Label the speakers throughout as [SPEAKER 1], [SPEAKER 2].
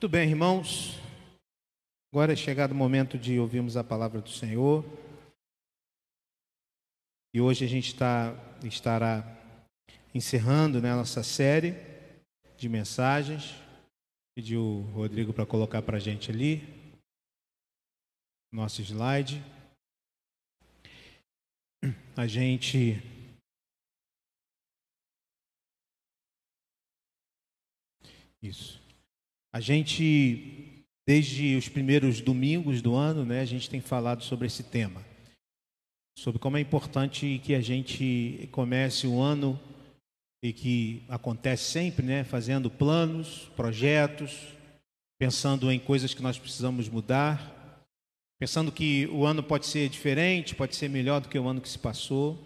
[SPEAKER 1] Muito bem, irmãos. Agora é chegado o momento de ouvirmos a palavra do Senhor. E hoje a gente está, estará encerrando né, a nossa série de mensagens. Pedi o Rodrigo para colocar para a gente ali nosso slide. A gente Isso. A gente, desde os primeiros domingos do ano, né, a gente tem falado sobre esse tema. Sobre como é importante que a gente comece o ano e que acontece sempre, né, fazendo planos, projetos, pensando em coisas que nós precisamos mudar, pensando que o ano pode ser diferente, pode ser melhor do que o ano que se passou.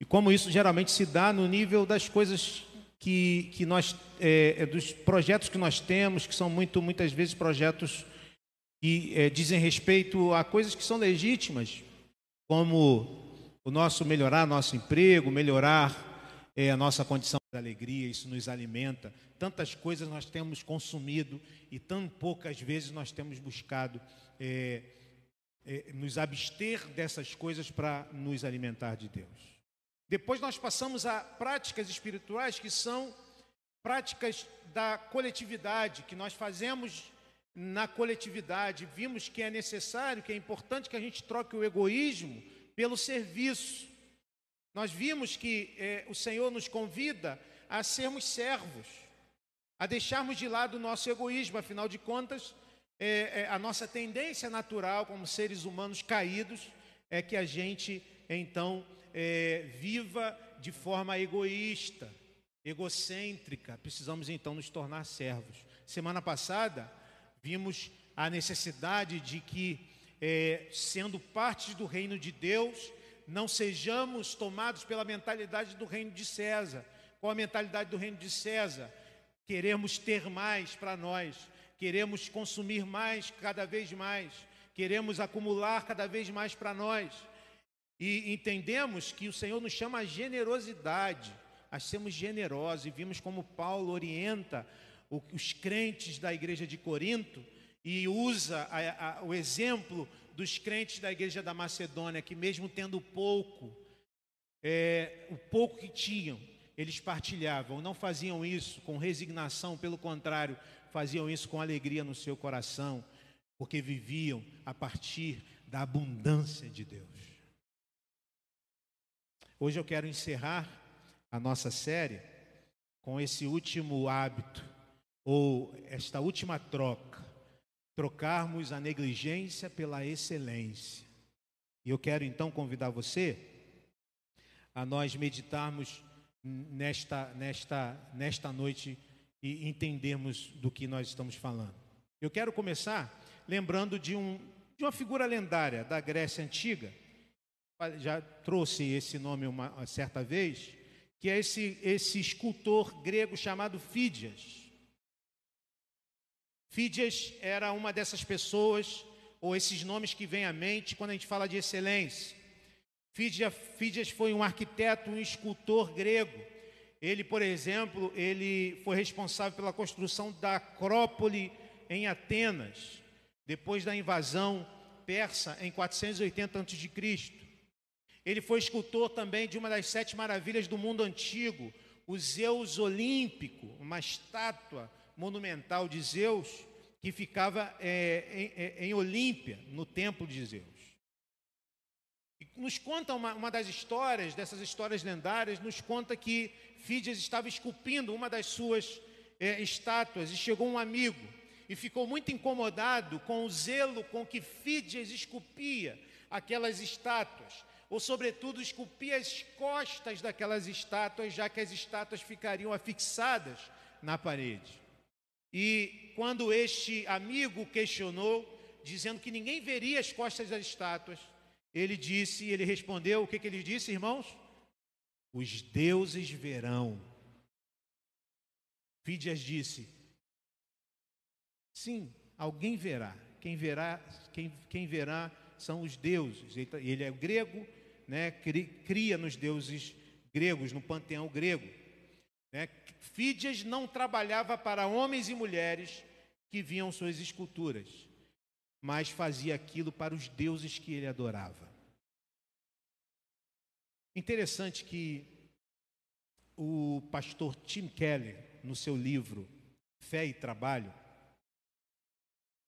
[SPEAKER 1] E como isso geralmente se dá no nível das coisas que, que nós, é, é, dos projetos que nós temos, que são muito, muitas vezes projetos que é, dizem respeito a coisas que são legítimas, como o nosso melhorar nosso emprego, melhorar é, a nossa condição de alegria, isso nos alimenta. Tantas coisas nós temos consumido e tão poucas vezes nós temos buscado é, é, nos abster dessas coisas para nos alimentar de Deus. Depois nós passamos a práticas espirituais que são práticas da coletividade, que nós fazemos na coletividade. Vimos que é necessário, que é importante que a gente troque o egoísmo pelo serviço. Nós vimos que é, o Senhor nos convida a sermos servos, a deixarmos de lado o nosso egoísmo, afinal de contas, é, é, a nossa tendência natural como seres humanos caídos é que a gente então é, viva de forma egoísta, egocêntrica. Precisamos então nos tornar servos. Semana passada, vimos a necessidade de que, é, sendo parte do reino de Deus, não sejamos tomados pela mentalidade do reino de César. Qual a mentalidade do reino de César? Queremos ter mais para nós, queremos consumir mais cada vez mais, queremos acumular cada vez mais para nós. E entendemos que o Senhor nos chama a generosidade, a sermos generosos, e vimos como Paulo orienta os crentes da igreja de Corinto e usa a, a, o exemplo dos crentes da igreja da Macedônia, que mesmo tendo pouco, é, o pouco que tinham, eles partilhavam, não faziam isso com resignação, pelo contrário, faziam isso com alegria no seu coração, porque viviam a partir da abundância de Deus. Hoje eu quero encerrar a nossa série com esse último hábito, ou esta última troca, trocarmos a negligência pela excelência. E eu quero então convidar você a nós meditarmos nesta, nesta, nesta noite e entendermos do que nós estamos falando. Eu quero começar lembrando de, um, de uma figura lendária da Grécia Antiga, já trouxe esse nome uma, certa vez, que é esse, esse escultor grego chamado Fídias. Fídias era uma dessas pessoas, ou esses nomes que vêm à mente quando a gente fala de excelência. Fídias, Fídias foi um arquiteto, um escultor grego. Ele, por exemplo, ele foi responsável pela construção da Acrópole em Atenas, depois da invasão persa em 480 a.C. Ele foi escultor também de uma das sete maravilhas do mundo antigo, o Zeus Olímpico, uma estátua monumental de Zeus que ficava é, em, é, em Olímpia, no templo de Zeus. E nos conta uma, uma, das histórias, dessas histórias lendárias, nos conta que Fídias estava esculpindo uma das suas é, estátuas e chegou um amigo e ficou muito incomodado com o zelo com que Fídias esculpia aquelas estátuas ou sobretudo esculpir as costas daquelas estátuas, já que as estátuas ficariam afixadas na parede. E quando este amigo questionou, dizendo que ninguém veria as costas das estátuas, ele disse, ele respondeu, o que, que ele disse, irmãos? Os deuses verão. Fídias disse, sim, alguém verá. Quem verá, quem, quem verá são os deuses. Ele é grego, né, cria nos deuses gregos, no panteão grego. Né? Fídias não trabalhava para homens e mulheres que viam suas esculturas, mas fazia aquilo para os deuses que ele adorava. Interessante que o pastor Tim Keller, no seu livro Fé e Trabalho,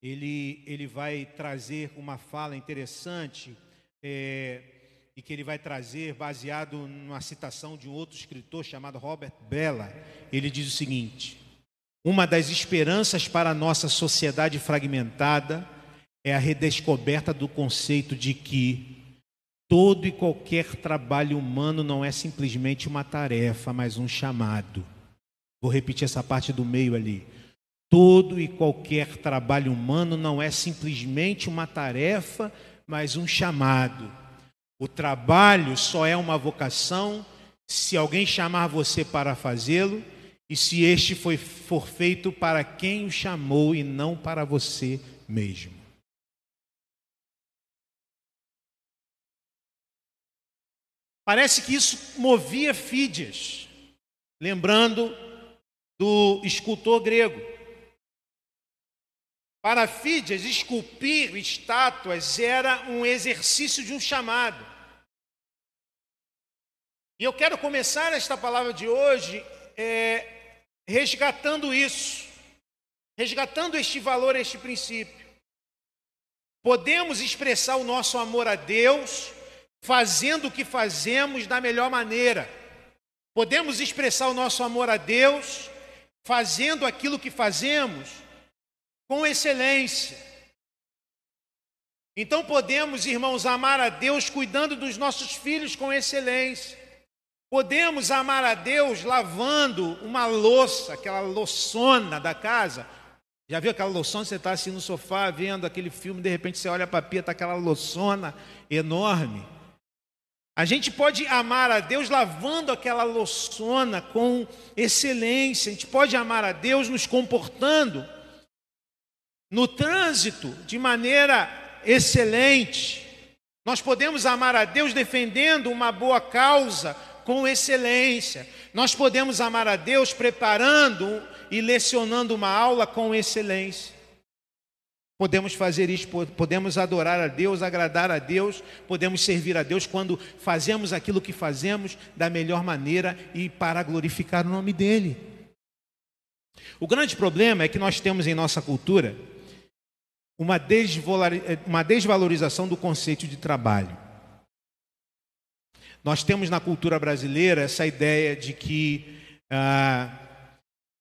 [SPEAKER 1] ele, ele vai trazer uma fala interessante é, e que ele vai trazer baseado numa citação de um outro escritor chamado Robert Bella. Ele diz o seguinte: Uma das esperanças para a nossa sociedade fragmentada é a redescoberta do conceito de que todo e qualquer trabalho humano não é simplesmente uma tarefa, mas um chamado. Vou repetir essa parte do meio ali. Todo e qualquer trabalho humano não é simplesmente uma tarefa, mas um chamado. O trabalho só é uma vocação se alguém chamar você para fazê-lo e se este foi, for feito para quem o chamou e não para você mesmo. Parece que isso movia Fídias, lembrando do escultor grego. Para Fídias, esculpir estátuas era um exercício de um chamado. E eu quero começar esta palavra de hoje é, resgatando isso, resgatando este valor, este princípio. Podemos expressar o nosso amor a Deus fazendo o que fazemos da melhor maneira. Podemos expressar o nosso amor a Deus fazendo aquilo que fazemos com excelência. Então podemos, irmãos, amar a Deus cuidando dos nossos filhos com excelência. Podemos amar a Deus lavando uma louça, aquela louçona da casa. Já viu aquela louçona? Você está assim no sofá vendo aquele filme, de repente você olha para a pia, está aquela louçona enorme. A gente pode amar a Deus lavando aquela louçona com excelência. A gente pode amar a Deus nos comportando no trânsito de maneira excelente. Nós podemos amar a Deus defendendo uma boa causa com excelência. Nós podemos amar a Deus preparando e lecionando uma aula com excelência. Podemos fazer isso, podemos adorar a Deus, agradar a Deus, podemos servir a Deus quando fazemos aquilo que fazemos da melhor maneira e para glorificar o nome dEle. O grande problema é que nós temos em nossa cultura uma desvalorização do conceito de trabalho. Nós temos na cultura brasileira essa ideia de que, ah,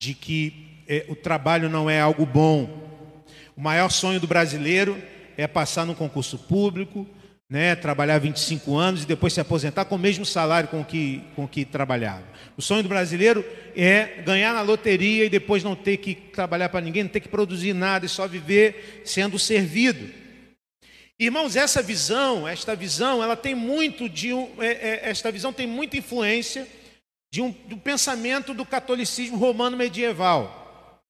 [SPEAKER 1] de que eh, o trabalho não é algo bom. O maior sonho do brasileiro é passar num concurso público, né, trabalhar 25 anos e depois se aposentar com o mesmo salário com que, com que trabalhava. O sonho do brasileiro é ganhar na loteria e depois não ter que trabalhar para ninguém, não ter que produzir nada e só viver sendo servido. Irmãos, essa visão, esta visão, ela tem muito de um, é, é, esta visão tem muita influência de um, do pensamento do catolicismo romano medieval.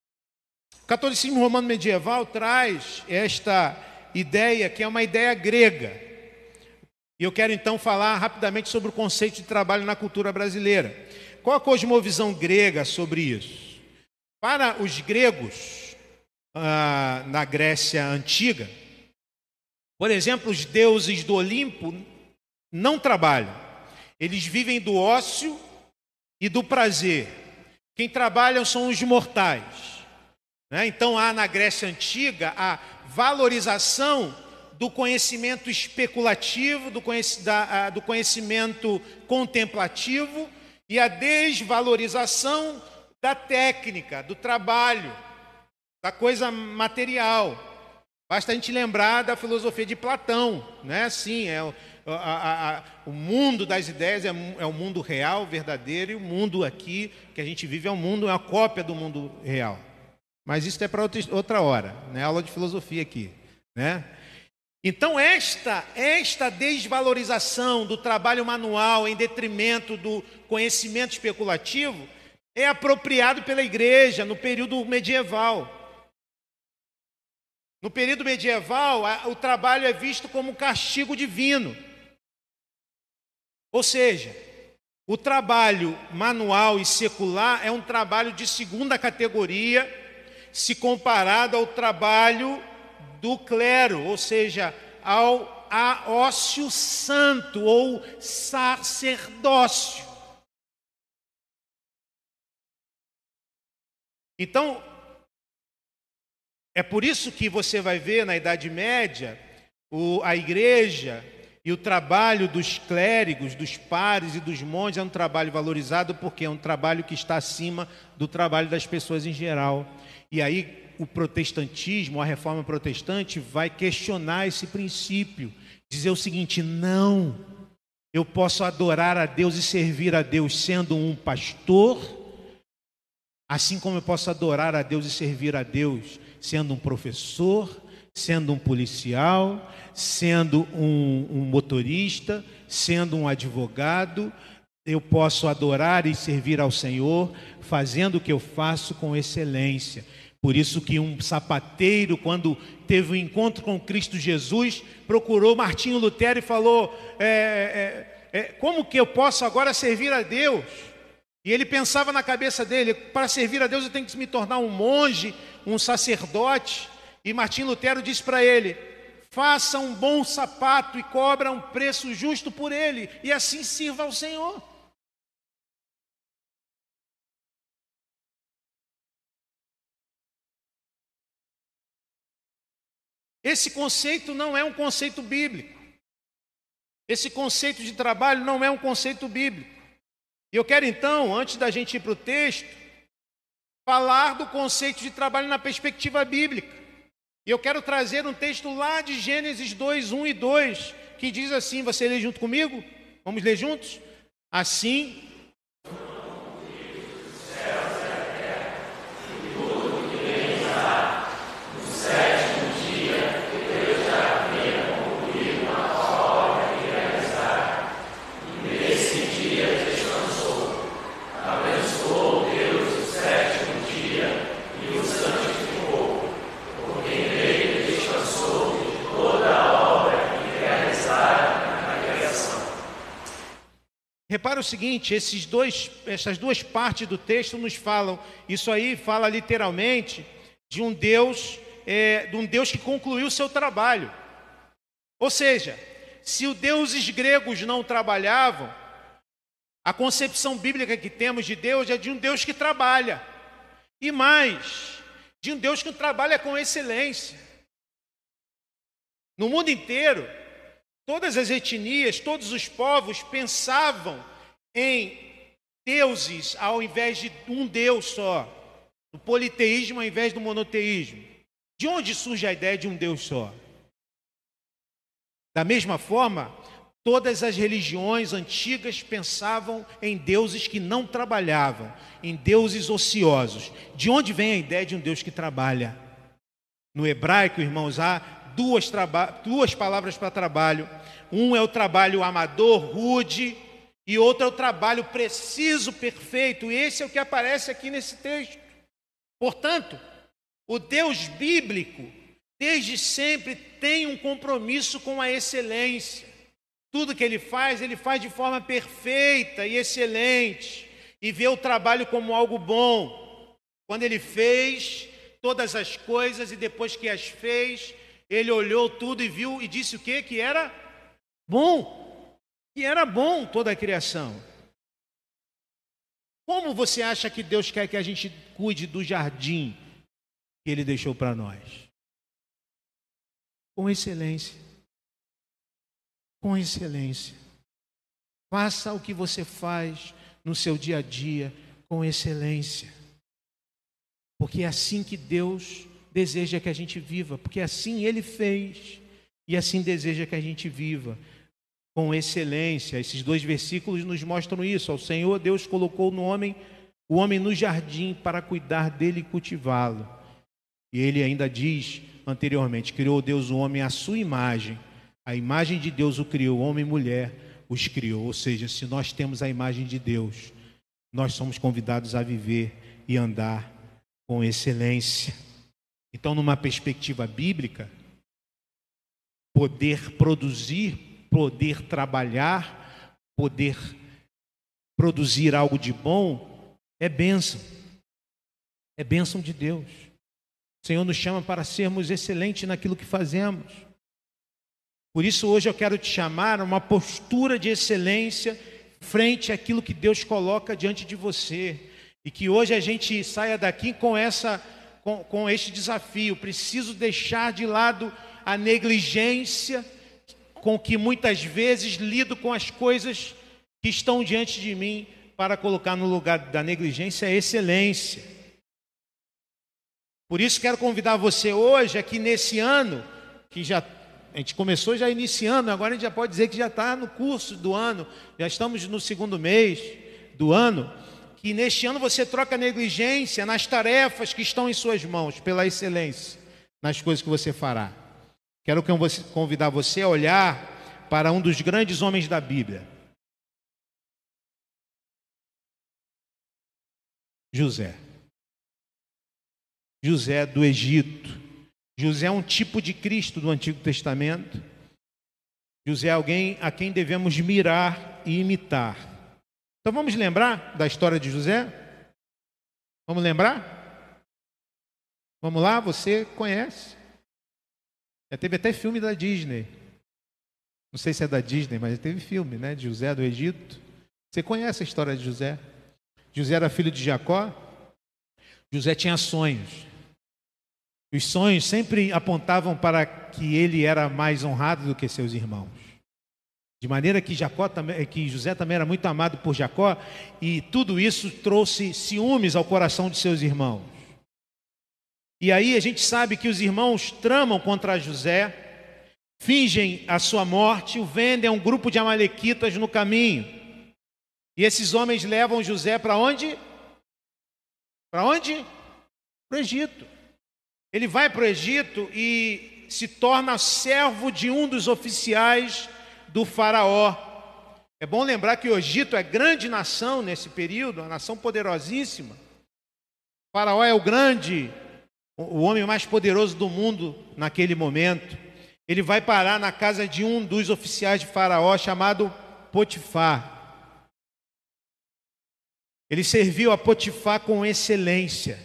[SPEAKER 1] O catolicismo romano medieval traz esta ideia que é uma ideia grega. E eu quero então falar rapidamente sobre o conceito de trabalho na cultura brasileira. Qual a cosmovisão grega sobre isso? Para os gregos, ah, na Grécia antiga, por exemplo, os deuses do Olimpo não trabalham, eles vivem do ócio e do prazer. Quem trabalham são os mortais. Né? Então há na Grécia Antiga a valorização do conhecimento especulativo, do, do conhecimento contemplativo e a desvalorização da técnica, do trabalho, da coisa material. Basta a gente lembrar da filosofia de Platão, né? Assim, é o, a, a, o mundo das ideias é, é, o mundo real, verdadeiro, e o mundo aqui que a gente vive é um mundo, é uma cópia do mundo real. Mas isso é para outra, outra hora, né? Aula de filosofia aqui, né? Então esta esta desvalorização do trabalho manual em detrimento do conhecimento especulativo é apropriado pela igreja no período medieval. No período medieval, o trabalho é visto como um castigo divino. Ou seja, o trabalho manual e secular é um trabalho de segunda categoria se comparado ao trabalho do clero, ou seja, ao a ócio santo ou sacerdócio. Então, é por isso que você vai ver na Idade Média o, a igreja e o trabalho dos clérigos, dos pares e dos monges é um trabalho valorizado porque é um trabalho que está acima do trabalho das pessoas em geral. E aí o protestantismo, a reforma protestante, vai questionar esse princípio, dizer o seguinte: não, eu posso adorar a Deus e servir a Deus sendo um pastor, assim como eu posso adorar a Deus e servir a Deus sendo um professor, sendo um policial, sendo um, um motorista, sendo um advogado, eu posso adorar e servir ao Senhor fazendo o que eu faço com excelência. Por isso que um sapateiro, quando teve um encontro com Cristo Jesus, procurou Martinho Lutero e falou: é, é, é, como que eu posso agora servir a Deus? E ele pensava na cabeça dele: para servir a Deus eu tenho que me tornar um monge, um sacerdote. E Martinho Lutero disse para ele: faça um bom sapato e cobra um preço justo por ele, e assim sirva ao Senhor. Esse conceito não é um conceito bíblico. Esse conceito de trabalho não é um conceito bíblico. E eu quero então, antes da gente ir para o texto, falar do conceito de trabalho na perspectiva bíblica. E eu quero trazer um texto lá de Gênesis 2, 1 e 2, que diz assim: você lê junto comigo? Vamos ler juntos? Assim Repara o seguinte: esses dois, essas duas partes do texto nos falam, isso aí fala literalmente de um Deus, é, de um Deus que concluiu o seu trabalho. Ou seja, se os deuses gregos não trabalhavam, a concepção bíblica que temos de Deus é de um Deus que trabalha. E mais, de um Deus que trabalha com excelência. No mundo inteiro, Todas as etnias, todos os povos pensavam em deuses ao invés de um Deus só, o politeísmo ao invés do monoteísmo. De onde surge a ideia de um Deus só? Da mesma forma, todas as religiões antigas pensavam em deuses que não trabalhavam, em deuses ociosos. De onde vem a ideia de um Deus que trabalha? No hebraico, irmãos, há duas, duas palavras para trabalho. Um é o trabalho amador, rude, e outro é o trabalho preciso, perfeito. E esse é o que aparece aqui nesse texto. Portanto, o Deus bíblico, desde sempre, tem um compromisso com a excelência. Tudo que ele faz, ele faz de forma perfeita e excelente, e vê o trabalho como algo bom. Quando ele fez todas as coisas e depois que as fez, ele olhou tudo e viu e disse o que? Que era bom. Que era bom toda a criação. Como você acha que Deus quer que a gente cuide do jardim que Ele deixou para nós? Com excelência. Com excelência. Faça o que você faz no seu dia a dia com excelência. Porque é assim que Deus deseja que a gente viva, porque assim Ele fez e assim deseja que a gente viva com excelência. Esses dois versículos nos mostram isso. Ao Senhor Deus colocou no homem o homem no jardim para cuidar dele e cultivá-lo. E ele ainda diz anteriormente: criou Deus o homem à sua imagem. A imagem de Deus o criou, homem e mulher os criou. Ou seja, se nós temos a imagem de Deus, nós somos convidados a viver e andar com excelência. Então, numa perspectiva bíblica, poder produzir, poder trabalhar, poder produzir algo de bom é bênção. É bênção de Deus. Senhor nos chama para sermos excelentes naquilo que fazemos. Por isso, hoje eu quero te chamar a uma postura de excelência frente àquilo que Deus coloca diante de você. E que hoje a gente saia daqui com, essa, com, com este desafio. Preciso deixar de lado a negligência com que muitas vezes lido com as coisas que estão diante de mim para colocar no lugar da negligência a excelência. Por isso quero convidar você hoje, aqui nesse ano, que já a gente começou já iniciando, agora a gente já pode dizer que já está no curso do ano, já estamos no segundo mês do ano, que neste ano você troca negligência nas tarefas que estão em suas mãos, pela excelência, nas coisas que você fará. Quero convidar você a olhar para um dos grandes homens da Bíblia, José. José do Egito. José é um tipo de Cristo do Antigo Testamento. José é alguém a quem devemos mirar e imitar. Então vamos lembrar da história de José? Vamos lembrar? Vamos lá, você conhece. Já teve até filme da Disney. Não sei se é da Disney, mas teve filme, né? De José do Egito. Você conhece a história de José? José era filho de Jacó. José tinha sonhos. Os sonhos sempre apontavam para que ele era mais honrado do que seus irmãos. De maneira que, Jacó também, que José também era muito amado por Jacó, e tudo isso trouxe ciúmes ao coração de seus irmãos. E aí a gente sabe que os irmãos tramam contra José, fingem a sua morte, o vendem a um grupo de amalequitas no caminho. E esses homens levam José para onde? Para onde? Para o Egito. Ele vai para o Egito e se torna servo de um dos oficiais do Faraó. É bom lembrar que o Egito é grande nação nesse período, uma nação poderosíssima. O faraó é o grande, o homem mais poderoso do mundo naquele momento. Ele vai parar na casa de um dos oficiais de Faraó chamado Potifar. Ele serviu a Potifar com excelência.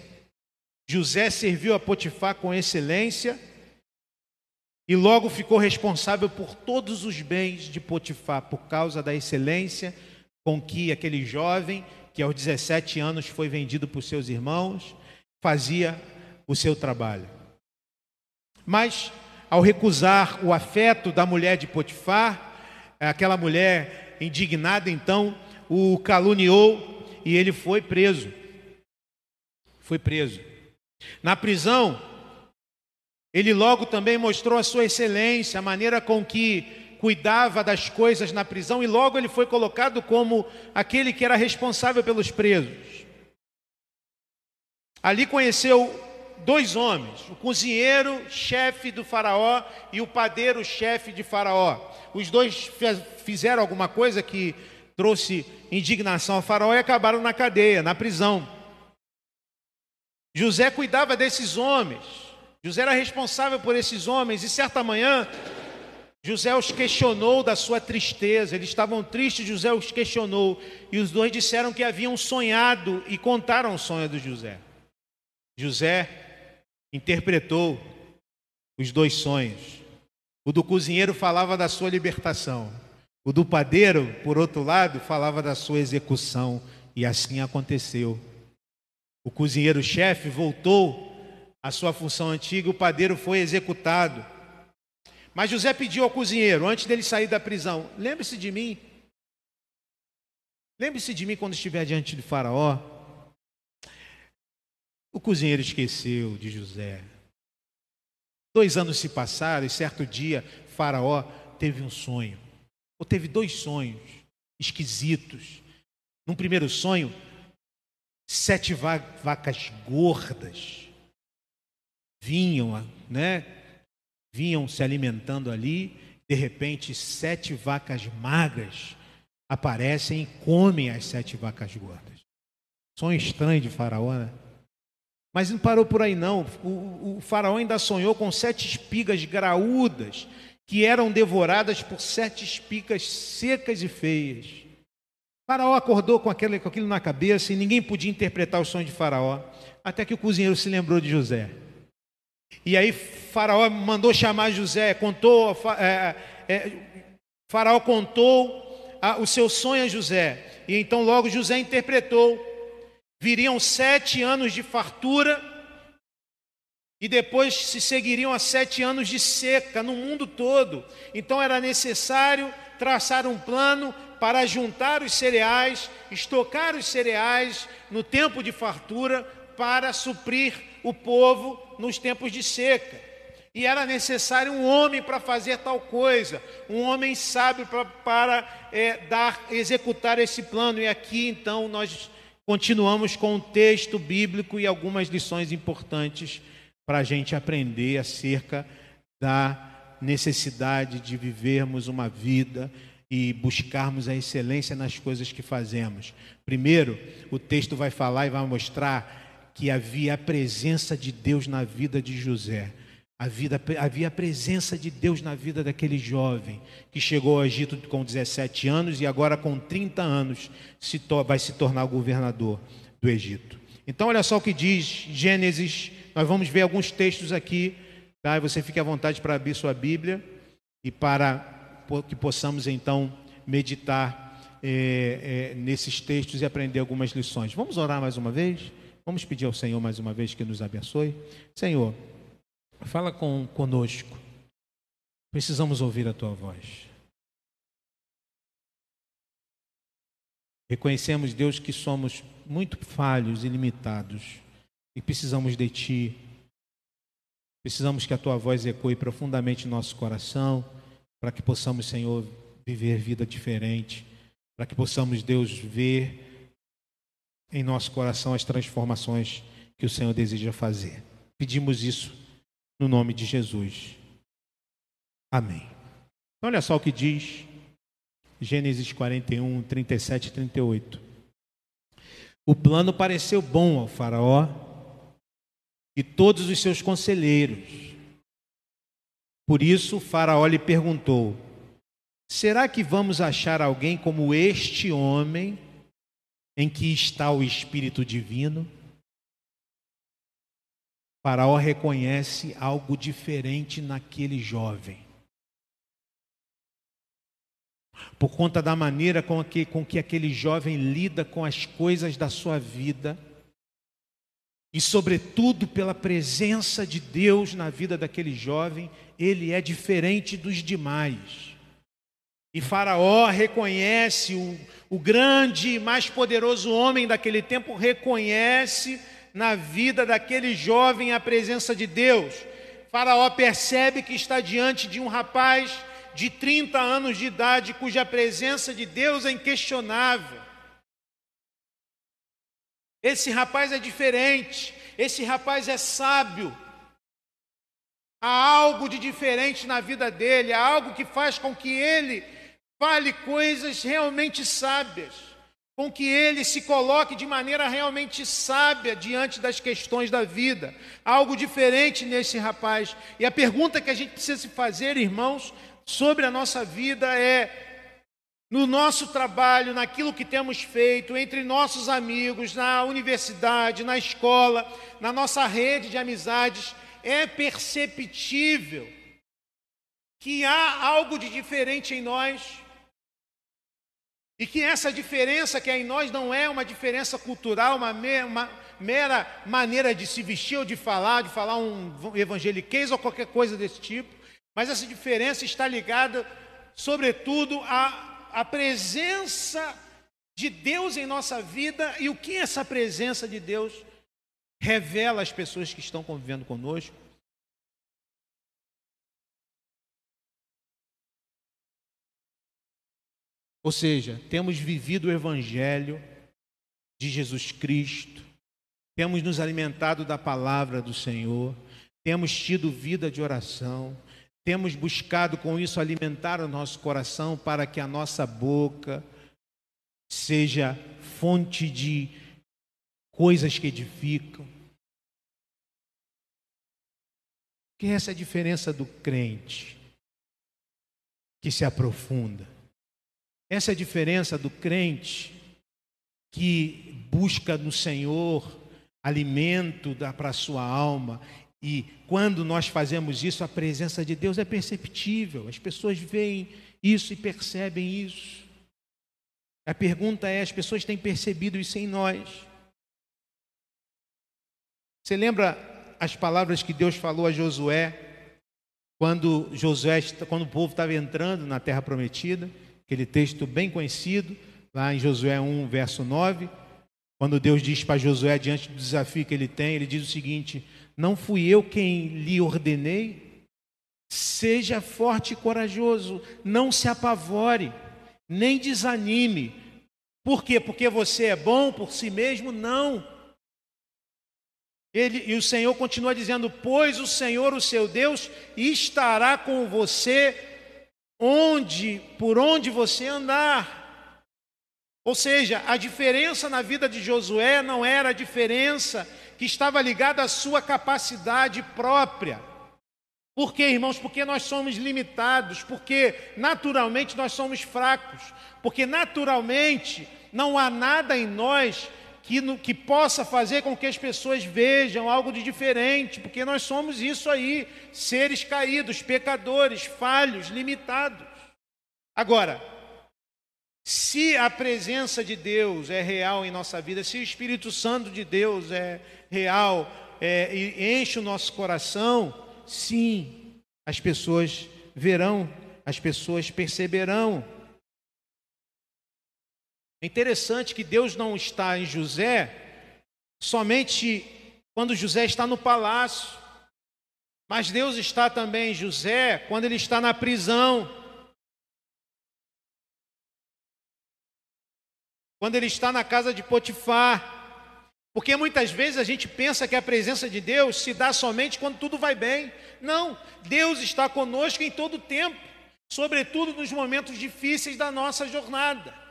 [SPEAKER 1] José serviu a Potifar com excelência e logo ficou responsável por todos os bens de Potifar, por causa da excelência com que aquele jovem, que aos 17 anos foi vendido por seus irmãos, fazia o seu trabalho. Mas, ao recusar o afeto da mulher de Potifar, aquela mulher indignada então o caluniou e ele foi preso. Foi preso. Na prisão, ele logo também mostrou a sua excelência, a maneira com que cuidava das coisas na prisão, e logo ele foi colocado como aquele que era responsável pelos presos. Ali conheceu dois homens, o cozinheiro, chefe do Faraó, e o padeiro, chefe de Faraó. Os dois fizeram alguma coisa que trouxe indignação ao Faraó e acabaram na cadeia, na prisão. José cuidava desses homens, José era responsável por esses homens, e certa manhã, José os questionou da sua tristeza, eles estavam tristes, José os questionou, e os dois disseram que haviam sonhado e contaram o sonho do José. José interpretou os dois sonhos. O do cozinheiro falava da sua libertação, o do padeiro, por outro lado, falava da sua execução, e assim aconteceu. O cozinheiro-chefe voltou à sua função antiga, o padeiro foi executado. Mas José pediu ao cozinheiro, antes dele sair da prisão: lembre-se de mim. Lembre-se de mim quando estiver diante de Faraó. O cozinheiro esqueceu de José. Dois anos se passaram e certo dia Faraó teve um sonho, ou teve dois sonhos esquisitos. Num primeiro sonho, sete vacas gordas vinham, né? Vinham se alimentando ali. De repente, sete vacas magras aparecem e comem as sete vacas gordas. Sonho estranho de Faraó, né? Mas não parou por aí, não. O, o faraó ainda sonhou com sete espigas graúdas que eram devoradas por sete espigas secas e feias. Faraó acordou com, aquele, com aquilo na cabeça e ninguém podia interpretar o sonho de Faraó, até que o cozinheiro se lembrou de José. E aí Faraó mandou chamar José, contou, é, é, Faraó contou a, o seu sonho a José. E então logo José interpretou: viriam sete anos de fartura e depois se seguiriam a sete anos de seca no mundo todo. Então era necessário traçar um plano para juntar os cereais, estocar os cereais no tempo de fartura para suprir o povo nos tempos de seca. E era necessário um homem para fazer tal coisa, um homem sábio para, para é, dar, executar esse plano. E aqui então nós continuamos com o texto bíblico e algumas lições importantes para a gente aprender acerca da necessidade de vivermos uma vida e buscarmos a excelência nas coisas que fazemos. Primeiro, o texto vai falar e vai mostrar que havia a presença de Deus na vida de José. Havia, a presença de Deus na vida daquele jovem que chegou ao Egito com 17 anos e agora com 30 anos se vai se tornar governador do Egito. Então, olha só o que diz Gênesis. Nós vamos ver alguns textos aqui, tá? Você fique à vontade para abrir sua Bíblia e para que possamos então meditar é, é, nesses textos e aprender algumas lições. Vamos orar mais uma vez? Vamos pedir ao Senhor mais uma vez que nos abençoe. Senhor, fala com, conosco. Precisamos ouvir a tua voz. Reconhecemos, Deus, que somos muito falhos e limitados e precisamos de Ti. Precisamos que a Tua voz ecoe profundamente em nosso coração para que possamos, Senhor, viver vida diferente, para que possamos, Deus, ver em nosso coração as transformações que o Senhor deseja fazer. Pedimos isso no nome de Jesus. Amém. Então, olha só o que diz Gênesis 41, 37 e 38. O plano pareceu bom ao Faraó e todos os seus conselheiros por isso, Faraó lhe perguntou: Será que vamos achar alguém como este homem, em que está o Espírito Divino? Faraó reconhece algo diferente naquele jovem. Por conta da maneira com que, com que aquele jovem lida com as coisas da sua vida, e, sobretudo, pela presença de Deus na vida daquele jovem, ele é diferente dos demais. E Faraó reconhece, o, o grande e mais poderoso homem daquele tempo reconhece na vida daquele jovem a presença de Deus. Faraó percebe que está diante de um rapaz de 30 anos de idade, cuja presença de Deus é inquestionável. Esse rapaz é diferente, esse rapaz é sábio. Há algo de diferente na vida dele, há algo que faz com que ele fale coisas realmente sábias, com que ele se coloque de maneira realmente sábia diante das questões da vida. Algo diferente nesse rapaz. E a pergunta que a gente precisa se fazer, irmãos, sobre a nossa vida é: no nosso trabalho, naquilo que temos feito, entre nossos amigos, na universidade, na escola, na nossa rede de amizades, é perceptível que há algo de diferente em nós. E que essa diferença que é em nós não é uma diferença cultural, uma, uma mera maneira de se vestir ou de falar, de falar um evangeliquez ou qualquer coisa desse tipo, mas essa diferença está ligada, sobretudo, a a presença de Deus em nossa vida e o que essa presença de Deus revela às pessoas que estão convivendo conosco. Ou seja, temos vivido o Evangelho de Jesus Cristo, temos nos alimentado da palavra do Senhor, temos tido vida de oração, temos buscado com isso alimentar o nosso coração para que a nossa boca seja fonte de coisas que edificam. Que essa é a diferença do crente que se aprofunda. Essa é a diferença do crente que busca no Senhor alimento para a sua alma E quando nós fazemos isso, a presença de Deus é perceptível, as pessoas veem isso e percebem isso. A pergunta é: as pessoas têm percebido isso em nós? Você lembra as palavras que Deus falou a Josué quando Josué, quando o povo estava entrando na terra prometida? Aquele texto bem conhecido, lá em Josué 1, verso 9, quando Deus diz para Josué diante do desafio que ele tem, ele diz o seguinte: Não fui eu quem lhe ordenei? Seja forte e corajoso, não se apavore nem desanime. Por quê? Porque você é bom por si mesmo? Não. Ele, e o Senhor continua dizendo: Pois o Senhor, o seu Deus, estará com você onde, por onde você andar. Ou seja, a diferença na vida de Josué não era a diferença que estava ligada à sua capacidade própria. Por quê, irmãos? Porque nós somos limitados, porque naturalmente nós somos fracos, porque naturalmente não há nada em nós que, no, que possa fazer com que as pessoas vejam algo de diferente, porque nós somos isso aí, seres caídos, pecadores, falhos, limitados. Agora, se a presença de Deus é real em nossa vida, se o Espírito Santo de Deus é real é, e enche o nosso coração, Sim, as pessoas verão, as pessoas perceberão. É interessante que Deus não está em José somente quando José está no palácio, mas Deus está também em José quando ele está na prisão. Quando ele está na casa de Potifar, porque muitas vezes a gente pensa que a presença de Deus se dá somente quando tudo vai bem. Não, Deus está conosco em todo o tempo, sobretudo nos momentos difíceis da nossa jornada.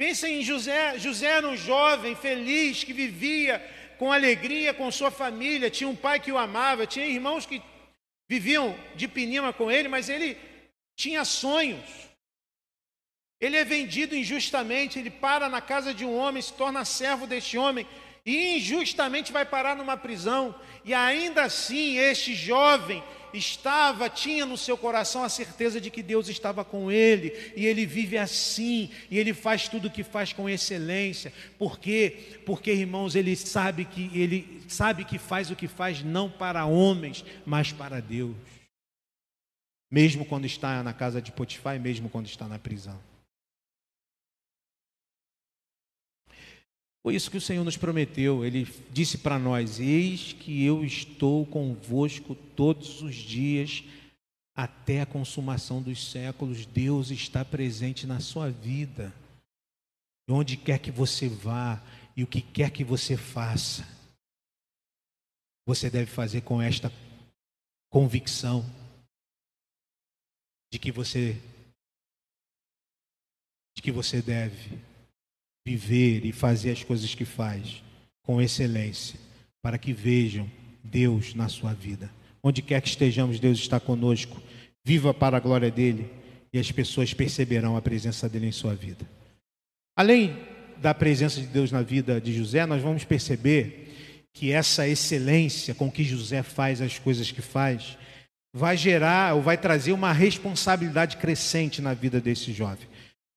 [SPEAKER 1] Pensem em José. José era um jovem feliz que vivia com alegria com sua família, tinha um pai que o amava, tinha irmãos que viviam de pinima com ele, mas ele tinha sonhos. Ele é vendido injustamente, ele para na casa de um homem, se torna servo deste homem e injustamente vai parar numa prisão. E ainda assim, este jovem estava, tinha no seu coração a certeza de que Deus estava com ele, e ele vive assim, e ele faz tudo o que faz com excelência. Por quê? Porque, irmãos, ele sabe que ele sabe que faz o que faz não para homens, mas para Deus. Mesmo quando está na casa de Potifar e mesmo quando está na prisão. Foi isso que o Senhor nos prometeu. Ele disse para nós: Eis que eu estou convosco todos os dias até a consumação dos séculos. Deus está presente na sua vida. Onde quer que você vá e o que quer que você faça, você deve fazer com esta convicção de que você de que você deve viver e fazer as coisas que faz com excelência, para que vejam Deus na sua vida. Onde quer que estejamos, Deus está conosco. Viva para a glória dele e as pessoas perceberão a presença dele em sua vida. Além da presença de Deus na vida de José, nós vamos perceber que essa excelência com que José faz as coisas que faz vai gerar ou vai trazer uma responsabilidade crescente na vida desse jovem.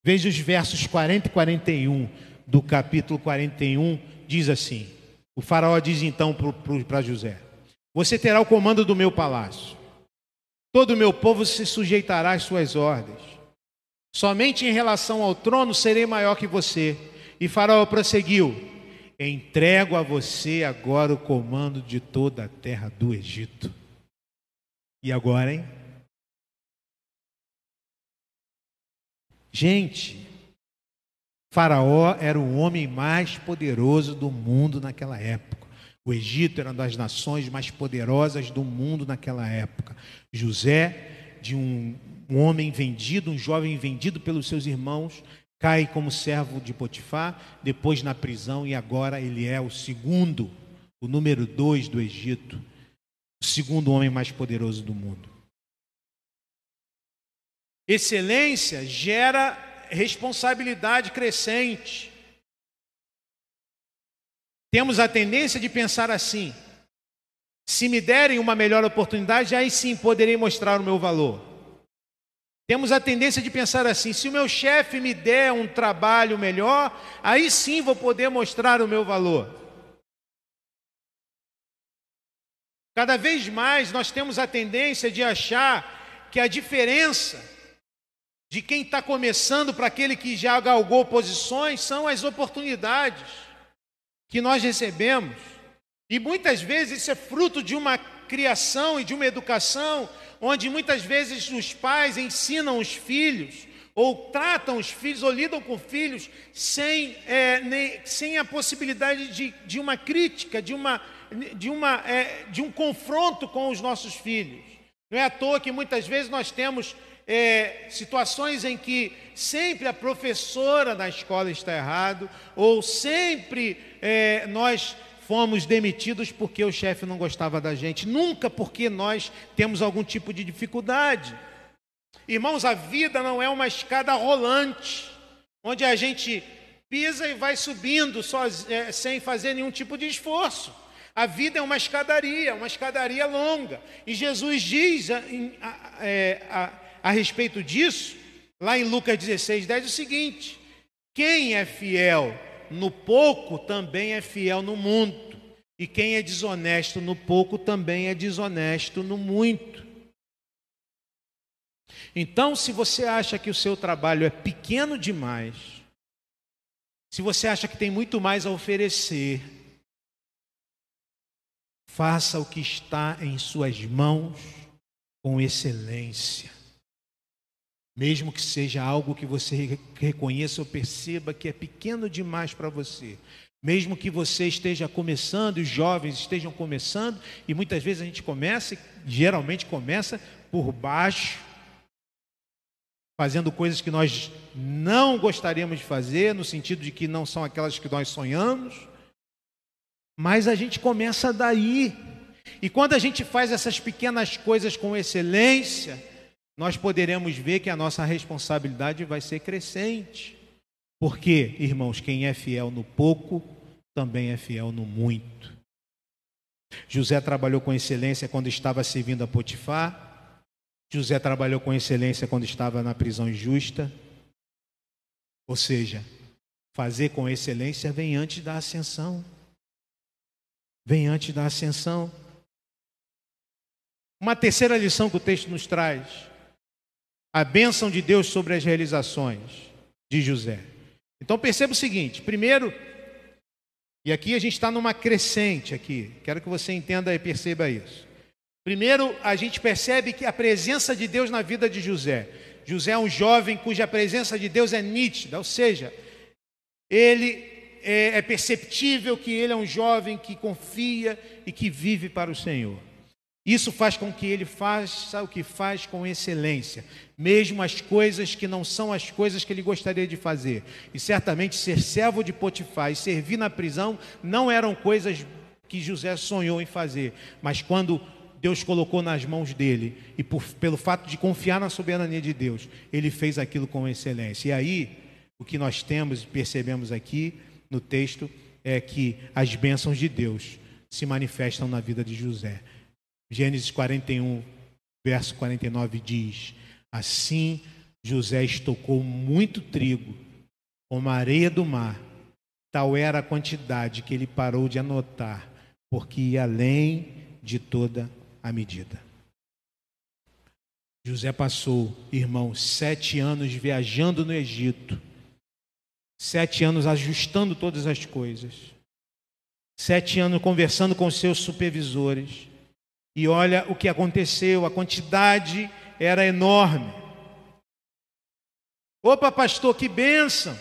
[SPEAKER 1] Veja os versos 40 e 41 do capítulo 41, diz assim: O faraó diz então para José: Você terá o comando do meu palácio, todo o meu povo se sujeitará às suas ordens. Somente em relação ao trono serei maior que você. E Faraó prosseguiu: Entrego a você agora o comando de toda a terra do Egito. E agora, hein? Gente, Faraó era o homem mais poderoso do mundo naquela época. O Egito era uma das nações mais poderosas do mundo naquela época. José, de um, um homem vendido, um jovem vendido pelos seus irmãos, cai como servo de Potifar, depois na prisão e agora ele é o segundo, o número dois do Egito, o segundo homem mais poderoso do mundo. Excelência gera responsabilidade crescente. Temos a tendência de pensar assim: Se me derem uma melhor oportunidade, aí sim poderei mostrar o meu valor. Temos a tendência de pensar assim: se o meu chefe me der um trabalho melhor, aí sim vou poder mostrar o meu valor. Cada vez mais nós temos a tendência de achar que a diferença de quem está começando para aquele que já galgou posições são as oportunidades que nós recebemos. E muitas vezes isso é fruto de uma criação e de uma educação onde muitas vezes os pais ensinam os filhos ou tratam os filhos ou lidam com filhos sem, é, nem, sem a possibilidade de, de uma crítica, de uma de, uma, é, de um confronto com os nossos filhos. Não é à toa que muitas vezes nós temos é, situações em que sempre a professora na escola está errado, ou sempre é, nós fomos demitidos porque o chefe não gostava da gente, nunca porque nós temos algum tipo de dificuldade. Irmãos, a vida não é uma escada rolante, onde a gente pisa e vai subindo é, sem fazer nenhum tipo de esforço. A vida é uma escadaria, uma escadaria longa. E Jesus diz a, a, é, a, a respeito disso, lá em Lucas 16, 10, o seguinte: quem é fiel no pouco também é fiel no muito, e quem é desonesto no pouco também é desonesto no muito. Então, se você acha que o seu trabalho é pequeno demais, se você acha que tem muito mais a oferecer, Faça o que está em suas mãos com excelência. Mesmo que seja algo que você reconheça ou perceba que é pequeno demais para você. Mesmo que você esteja começando, os jovens estejam começando, e muitas vezes a gente começa, geralmente começa por baixo, fazendo coisas que nós não gostaríamos de fazer, no sentido de que não são aquelas que nós sonhamos. Mas a gente começa daí. E quando a gente faz essas pequenas coisas com excelência, nós poderemos ver que a nossa responsabilidade vai ser crescente. Porque, irmãos, quem é fiel no pouco, também é fiel no muito. José trabalhou com excelência quando estava servindo a Potifar. José trabalhou com excelência quando estava na prisão injusta. Ou seja, fazer com excelência vem antes da ascensão vem antes da ascensão. Uma terceira lição que o texto nos traz: a bênção de Deus sobre as realizações de José. Então perceba o seguinte: primeiro, e aqui a gente está numa crescente aqui, quero que você entenda e perceba isso. Primeiro, a gente percebe que a presença de Deus na vida de José. José é um jovem cuja presença de Deus é nítida, ou seja, ele é, é perceptível que ele é um jovem que confia e que vive para o Senhor. Isso faz com que ele faça o que faz com excelência, mesmo as coisas que não são as coisas que ele gostaria de fazer. E certamente ser servo de Potifar e servir na prisão não eram coisas que José sonhou em fazer, mas quando Deus colocou nas mãos dele e por, pelo fato de confiar na soberania de Deus, ele fez aquilo com excelência. E aí, o que nós temos e percebemos aqui no texto é que as bênçãos de Deus se manifestam na vida de José. Gênesis 41, verso 49 diz: Assim José estocou muito trigo, como a areia do mar. Tal era a quantidade que ele parou de anotar, porque ia além de toda a medida. José passou, irmãos, sete anos viajando no Egito Sete anos ajustando todas as coisas. Sete anos conversando com seus supervisores. E olha o que aconteceu, a quantidade era enorme. Opa, pastor, que bênção!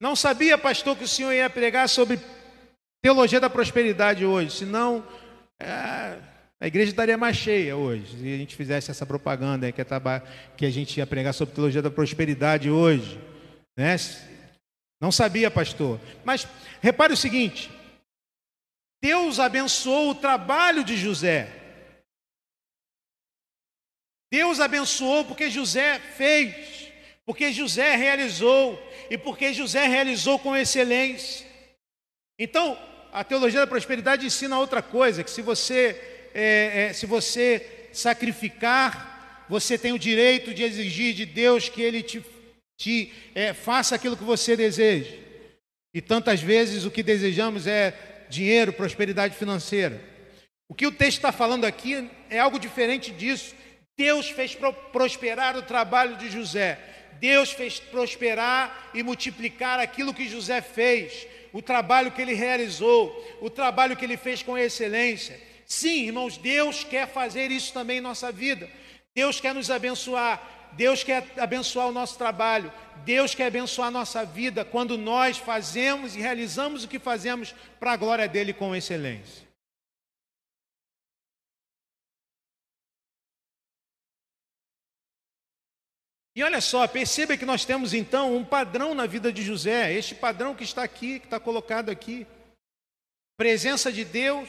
[SPEAKER 1] Não sabia, pastor, que o senhor ia pregar sobre teologia da prosperidade hoje, senão é, a igreja estaria mais cheia hoje, se a gente fizesse essa propaganda que, que a gente ia pregar sobre teologia da prosperidade hoje. Né? Não sabia, pastor. Mas repare o seguinte: Deus abençoou o trabalho de José. Deus abençoou porque José fez, porque José realizou e porque José realizou com excelência. Então, a teologia da prosperidade ensina outra coisa, que se você, é, é, se você sacrificar, você tem o direito de exigir de Deus que Ele te, te é, faça aquilo que você deseja. E tantas vezes o que desejamos é dinheiro, prosperidade financeira. O que o texto está falando aqui é algo diferente disso. Deus fez prosperar o trabalho de José. Deus fez prosperar e multiplicar aquilo que José fez, o trabalho que ele realizou, o trabalho que ele fez com excelência. Sim, irmãos, Deus quer fazer isso também em nossa vida. Deus quer nos abençoar. Deus quer abençoar o nosso trabalho. Deus quer abençoar a nossa vida quando nós fazemos e realizamos o que fazemos para a glória dele com excelência. E olha só, perceba que nós temos então um padrão na vida de José, este padrão que está aqui, que está colocado aqui. Presença de Deus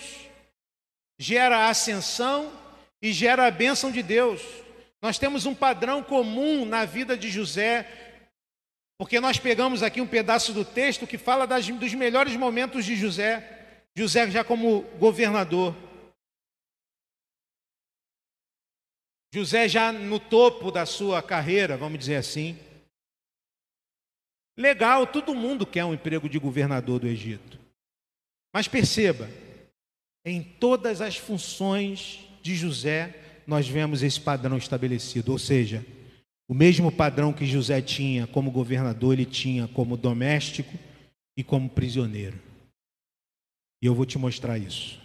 [SPEAKER 1] gera ascensão e gera a bênção de Deus. Nós temos um padrão comum na vida de José, porque nós pegamos aqui um pedaço do texto que fala das, dos melhores momentos de José, José já como governador. José já no topo da sua carreira, vamos dizer assim. Legal, todo mundo quer um emprego de governador do Egito. Mas perceba, em todas as funções de José, nós vemos esse padrão estabelecido, ou seja, o mesmo padrão que José tinha como governador, ele tinha como doméstico e como prisioneiro. E eu vou te mostrar isso.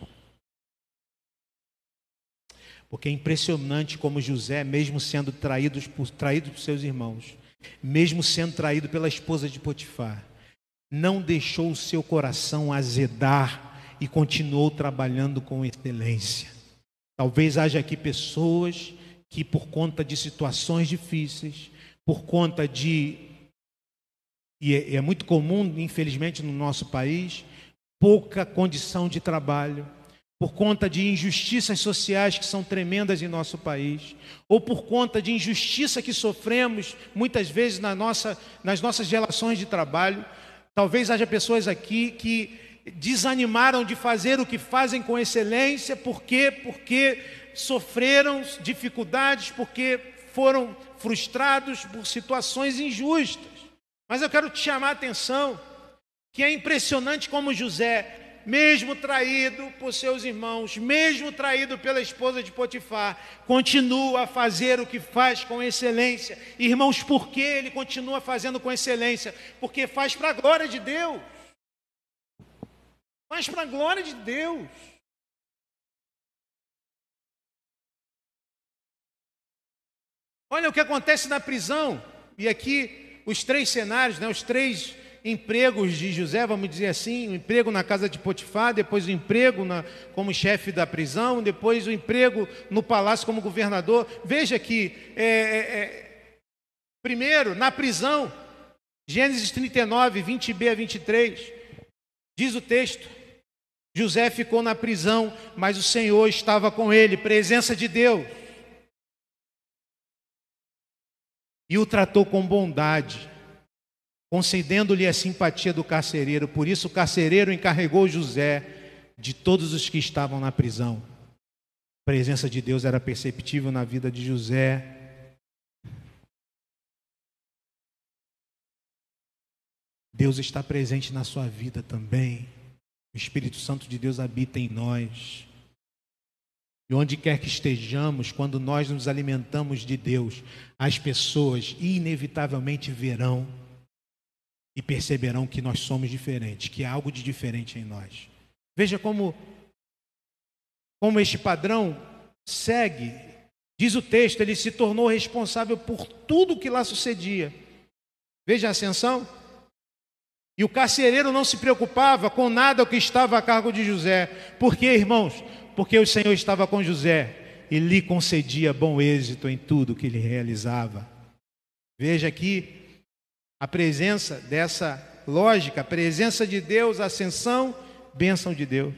[SPEAKER 1] Porque é impressionante como José, mesmo sendo traído por, traído por seus irmãos, mesmo sendo traído pela esposa de Potifar, não deixou o seu coração azedar e continuou trabalhando com excelência. Talvez haja aqui pessoas que, por conta de situações difíceis, por conta de. E é, é muito comum, infelizmente, no nosso país, pouca condição de trabalho, por conta de injustiças sociais que são tremendas em nosso país, ou por conta de injustiça que sofremos muitas vezes na nossa, nas nossas relações de trabalho. Talvez haja pessoas aqui que desanimaram de fazer o que fazem com excelência, por quê? Porque sofreram dificuldades, porque foram frustrados por situações injustas. Mas eu quero te chamar a atenção que é impressionante como José mesmo traído por seus irmãos, mesmo traído pela esposa de Potifar, continua a fazer o que faz com excelência. Irmãos, por que ele continua fazendo com excelência? Porque faz para a glória de Deus. Faz para a glória de Deus. Olha o que acontece na prisão. E aqui os três cenários, né, os três empregos de José, vamos dizer assim, o emprego na casa de Potifar, depois o emprego na, como chefe da prisão, depois o emprego no palácio como governador. Veja que, é, é, é, primeiro, na prisão, Gênesis 39, 20b a 23, diz o texto: José ficou na prisão, mas o Senhor estava com ele, presença de Deus. E o tratou com bondade concedendo-lhe a simpatia do carcereiro. Por isso, o carcereiro encarregou José de todos os que estavam na prisão. A presença de Deus era perceptível na vida de José. Deus está presente na sua vida também. O Espírito Santo de Deus habita em nós. E onde quer que estejamos, quando nós nos alimentamos de Deus, as pessoas inevitavelmente verão e perceberão que nós somos diferentes, que há algo de diferente em nós. Veja como como este padrão segue. Diz o texto, ele se tornou responsável por tudo que lá sucedia. Veja a ascensão. E o carcereiro não se preocupava com nada o que estava a cargo de José. Por quê, irmãos? Porque o Senhor estava com José e lhe concedia bom êxito em tudo que ele realizava. Veja aqui a presença dessa lógica, presença de Deus, ascensão, bênção de Deus.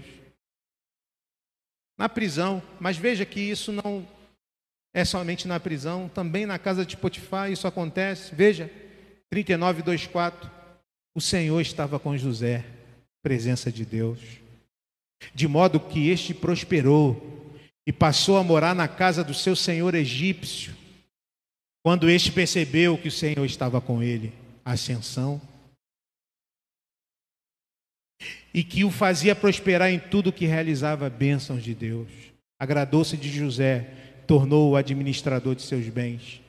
[SPEAKER 1] Na prisão, mas veja que isso não é somente na prisão, também na casa de Potifar isso acontece. Veja, 39, 2, 4. O Senhor estava com José, presença de Deus. de modo que este prosperou e passou a morar na casa do seu senhor egípcio. Quando este percebeu que o Senhor estava com ele, ascensão, e que o fazia prosperar em tudo que realizava bênçãos de Deus. Agradou-se de José, tornou-o administrador de seus bens.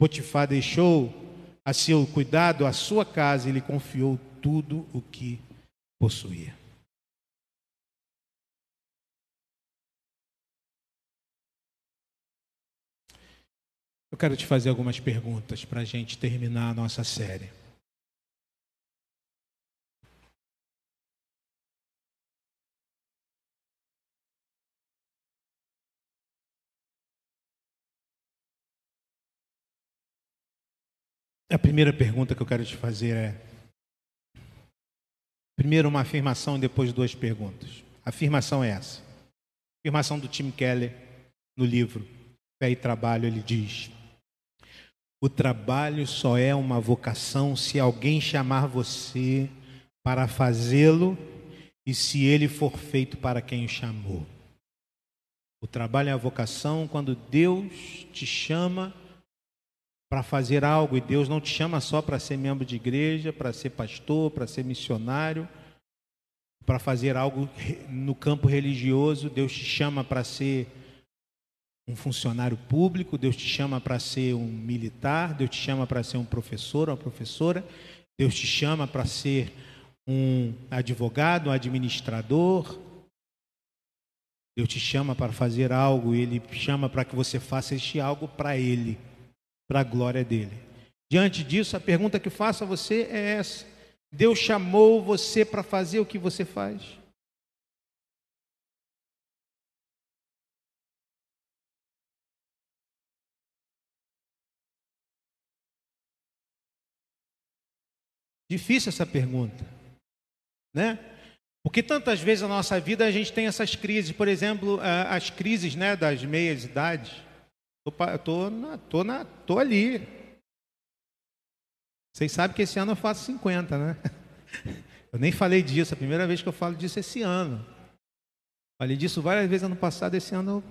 [SPEAKER 1] Potifar deixou a seu cuidado a sua casa e lhe confiou tudo o que possuía. Eu quero te fazer algumas perguntas para a gente terminar a nossa série. A primeira pergunta que eu quero te fazer é: primeiro uma afirmação e depois duas perguntas. A afirmação é essa. Afirmação do Tim Keller no livro Fé e Trabalho, ele diz: O trabalho só é uma vocação se alguém chamar você para fazê-lo e se ele for feito para quem o chamou. O trabalho é a vocação quando Deus te chama para fazer algo e Deus não te chama só para ser membro de igreja, para ser pastor, para ser missionário, para fazer algo no campo religioso, Deus te chama para ser um funcionário público, Deus te chama para ser um militar, Deus te chama para ser um professor, uma professora, Deus te chama para ser um advogado, um administrador. Deus te chama para fazer algo, ele chama para que você faça este algo para ele para a glória dele. Diante disso, a pergunta que faço a você é essa: Deus chamou você para fazer o que você faz? Difícil essa pergunta, né? Porque tantas vezes na nossa vida a gente tem essas crises, por exemplo, as crises né, das meias idades. Tô, tô, na, tô, na, tô ali. Vocês sabem que esse ano eu faço 50, né? Eu nem falei disso, a primeira vez que eu falo disso esse ano. Falei disso várias vezes ano passado, esse ano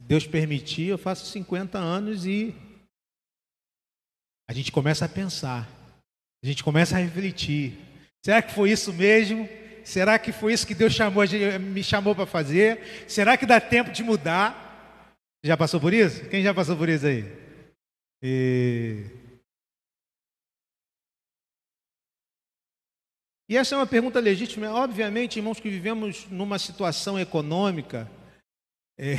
[SPEAKER 1] Deus permitir, eu faço 50 anos e a gente começa a pensar, a gente começa a refletir. Será que foi isso mesmo? Será que foi isso que Deus chamou, me chamou para fazer? Será que dá tempo de mudar? Já passou por isso? Quem já passou por isso aí? E... e essa é uma pergunta legítima. Obviamente, irmãos, que vivemos numa situação econômica é,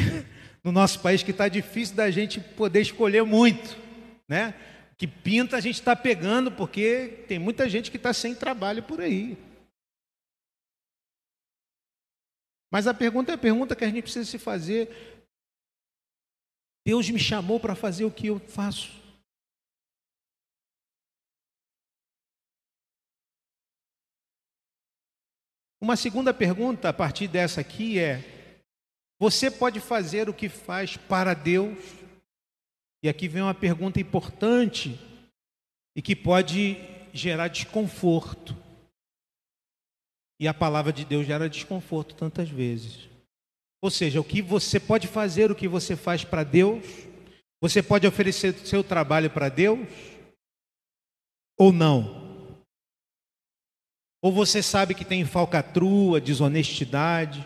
[SPEAKER 1] no nosso país que está difícil da gente poder escolher muito, né? Que pinta a gente está pegando porque tem muita gente que está sem trabalho por aí. Mas a pergunta é a pergunta que a gente precisa se fazer: Deus me chamou para fazer o que eu faço. Uma segunda pergunta a partir dessa aqui é: você pode fazer o que faz para Deus? E aqui vem uma pergunta importante e que pode gerar desconforto. E a palavra de Deus gera desconforto tantas vezes. Ou seja, o que você pode fazer, o que você faz para Deus, você pode oferecer seu trabalho para Deus ou não. Ou você sabe que tem falcatrua, desonestidade.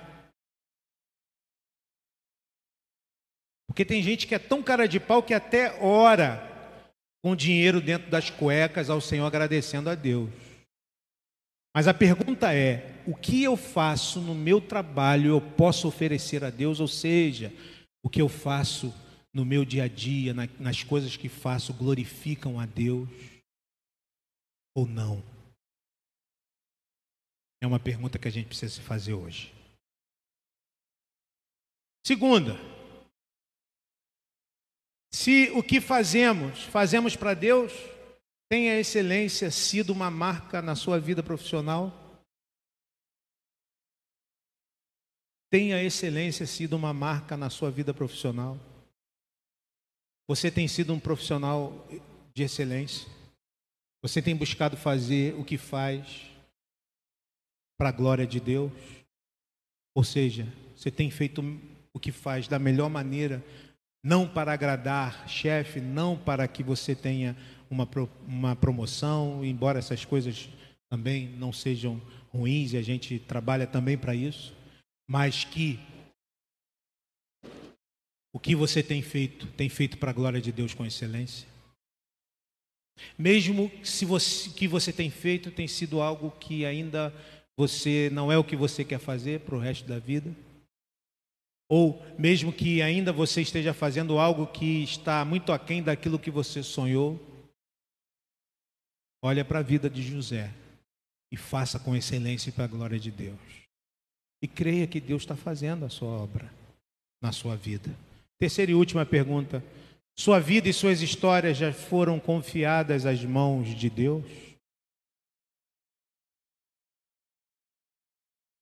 [SPEAKER 1] Porque tem gente que é tão cara de pau que até ora com dinheiro dentro das cuecas ao Senhor agradecendo a Deus. Mas a pergunta é: o que eu faço no meu trabalho eu posso oferecer a Deus? Ou seja, o que eu faço no meu dia a dia, nas coisas que faço, glorificam a Deus ou não? É uma pergunta que a gente precisa se fazer hoje. Segunda, se o que fazemos, fazemos para Deus, tem a excelência sido uma marca na sua vida profissional? Tem a excelência sido uma marca na sua vida profissional? Você tem sido um profissional de excelência? Você tem buscado fazer o que faz para a glória de Deus? Ou seja, você tem feito o que faz da melhor maneira, não para agradar chefe, não para que você tenha uma, uma promoção, embora essas coisas também não sejam ruins e a gente trabalha também para isso, mas que o que você tem feito, tem feito para a glória de Deus com excelência? Mesmo se você que você tem feito tem sido algo que ainda você não é o que você quer fazer para o resto da vida? Ou mesmo que ainda você esteja fazendo algo que está muito aquém daquilo que você sonhou, olha para a vida de José e faça com excelência para a glória de Deus. E creia que Deus está fazendo a sua obra na sua vida. Terceira e última pergunta: sua vida e suas histórias já foram confiadas às mãos de Deus?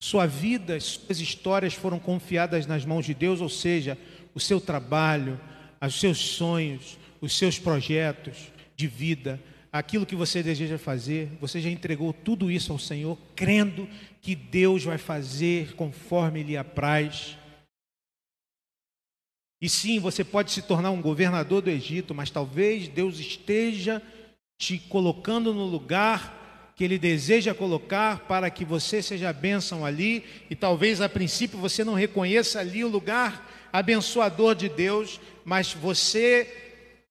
[SPEAKER 1] Sua vida, suas histórias foram confiadas nas mãos de Deus, ou seja, o seu trabalho, os seus sonhos, os seus projetos de vida, aquilo que você deseja fazer, você já entregou tudo isso ao Senhor, crendo que Deus vai fazer conforme lhe apraz. E sim, você pode se tornar um governador do Egito, mas talvez Deus esteja te colocando no lugar que Ele deseja colocar para que você seja bênção ali, e talvez a princípio você não reconheça ali o lugar abençoador de Deus, mas você,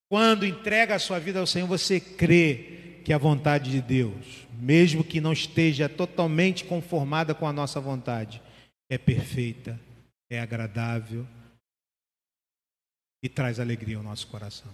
[SPEAKER 1] quando entrega a sua vida ao Senhor, você crê que a vontade de Deus, mesmo que não esteja totalmente conformada com a nossa vontade, é perfeita, é agradável e traz alegria ao nosso coração.